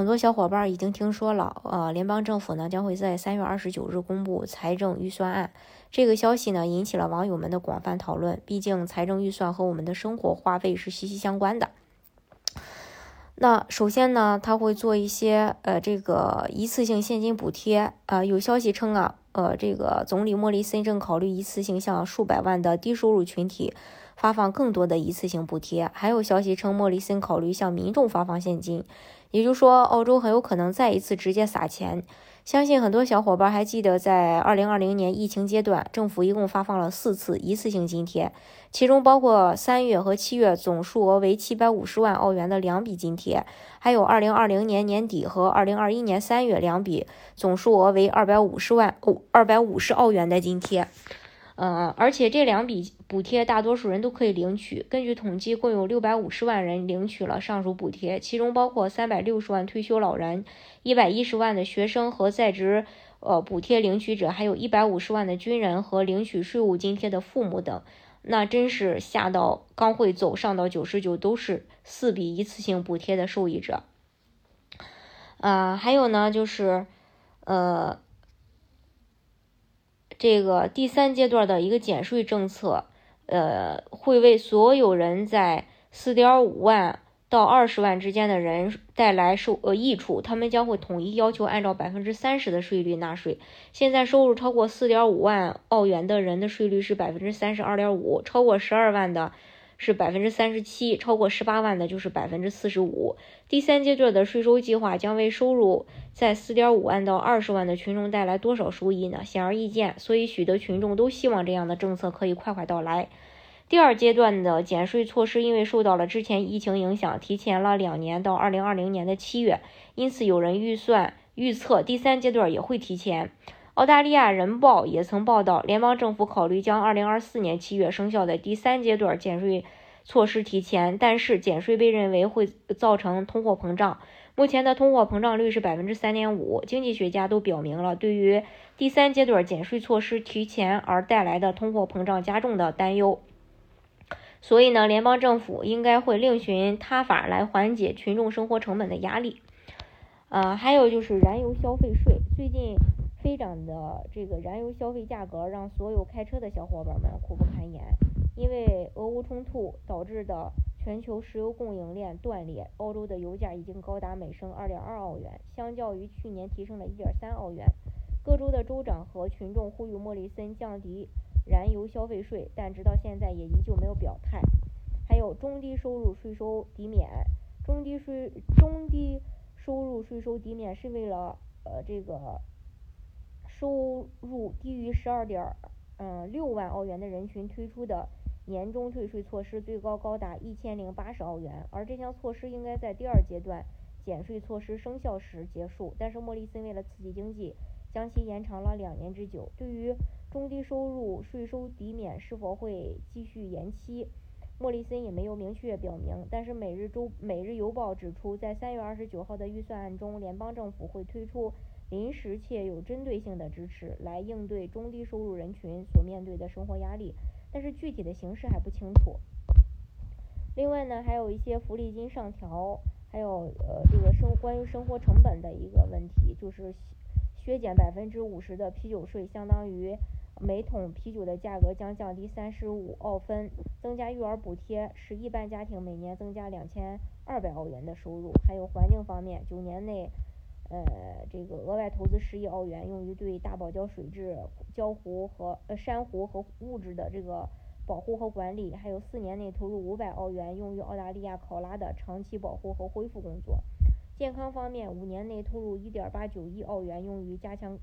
很多小伙伴已经听说了，呃，联邦政府呢将会在三月二十九日公布财政预算案。这个消息呢引起了网友们的广泛讨论。毕竟财政预算和我们的生活花费是息息相关的。那首先呢，他会做一些呃这个一次性现金补贴。呃，有消息称啊，呃，这个总理莫里森正考虑一次性向数百万的低收入群体发放更多的一次性补贴。还有消息称，莫里森考虑向民众发放现金。也就是说，澳洲很有可能再一次直接撒钱。相信很多小伙伴还记得，在二零二零年疫情阶段，政府一共发放了四次一次性津贴，其中包括三月和七月总数额为七百五十万澳元的两笔津贴，还有二零二零年年底和二零二一年三月两笔总数额为二百五十万哦二百五十澳元的津贴。嗯，而且这两笔补贴大多数人都可以领取。根据统计，共有六百五十万人领取了上述补贴，其中包括三百六十万退休老人、一百一十万的学生和在职呃补贴领取者，还有一百五十万的军人和领取税务津贴的父母等。那真是下到刚会走，上到九十九都是四笔一次性补贴的受益者。啊，还有呢，就是呃。这个第三阶段的一个减税政策，呃，会为所有人在四点五万到二十万之间的人带来收呃益处。他们将会统一要求按照百分之三十的税率纳税。现在收入超过四点五万澳元的人的税率是百分之三十二点五，超过十二万的。是百分之三十七，超过十八万的就是百分之四十五。第三阶段的税收计划将为收入在四点五万到二十万的群众带来多少收益呢？显而易见，所以许多群众都希望这样的政策可以快快到来。第二阶段的减税措施因为受到了之前疫情影响，提前了两年到二零二零年的七月，因此有人预算预测第三阶段也会提前。澳大利亚人报也曾报道，联邦政府考虑将2024年7月生效的第三阶段减税措施提前，但是减税被认为会造成通货膨胀。目前的通货膨胀率是百分之三点五，经济学家都表明了对于第三阶段减税措施提前而带来的通货膨胀加重的担忧。所以呢，联邦政府应该会另寻他法来缓解群众生活成本的压力。呃，还有就是燃油消费税，最近。飞涨的这个燃油消费价格让所有开车的小伙伴们苦不堪言。因为俄乌冲突导致的全球石油供应链断裂，澳洲的油价已经高达每升2.2澳元，相较于去年提升了一点三澳元。各州的州长和群众呼吁莫里森降低燃油消费税，但直到现在也依旧没有表态。还有中低收入税收抵免，中低税中低收入税收抵免是为了呃这个。收入低于十二点嗯六万澳元的人群推出的年终退税措施，最高高达一千零八十澳元。而这项措施应该在第二阶段减税措施生效时结束，但是莫里森为了刺激经济，将其延长了两年之久。对于中低收入税收抵免是否会继续延期，莫里森也没有明确表明。但是《每日周每日邮报》指出，在三月二十九号的预算案中，联邦政府会推出。临时且有针对性的支持，来应对中低收入人群所面对的生活压力，但是具体的形式还不清楚。另外呢，还有一些福利金上调，还有呃这个生关于生活成本的一个问题，就是削减百分之五十的啤酒税，相当于每桶啤酒的价格将降低三十五澳分，增加育儿补贴，使一般家庭每年增加两千二百澳元的收入。还有环境方面，九年内。呃，这个额外投资十亿澳元，用于对大堡礁水质、礁湖和呃珊瑚和物质的这个保护和管理，还有四年内投入五百澳元，用于澳大利亚考拉的长期保护和恢复工作。健康方面，五年内投入一点八九亿澳元，用于加强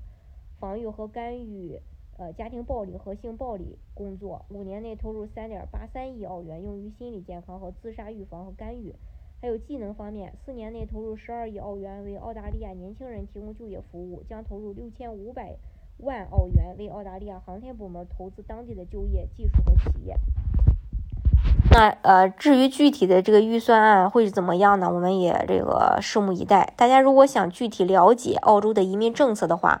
防御和干预呃家庭暴力和性暴力工作。五年内投入三点八三亿澳元，用于心理健康和自杀预防和干预。还有技能方面，四年内投入十二亿澳元为澳大利亚年轻人提供就业服务，将投入六千五百万澳元为澳大利亚航天部门投资当地的就业、技术和企业。那呃，至于具体的这个预算案会是怎么样呢？我们也这个拭目以待。大家如果想具体了解澳洲的移民政策的话，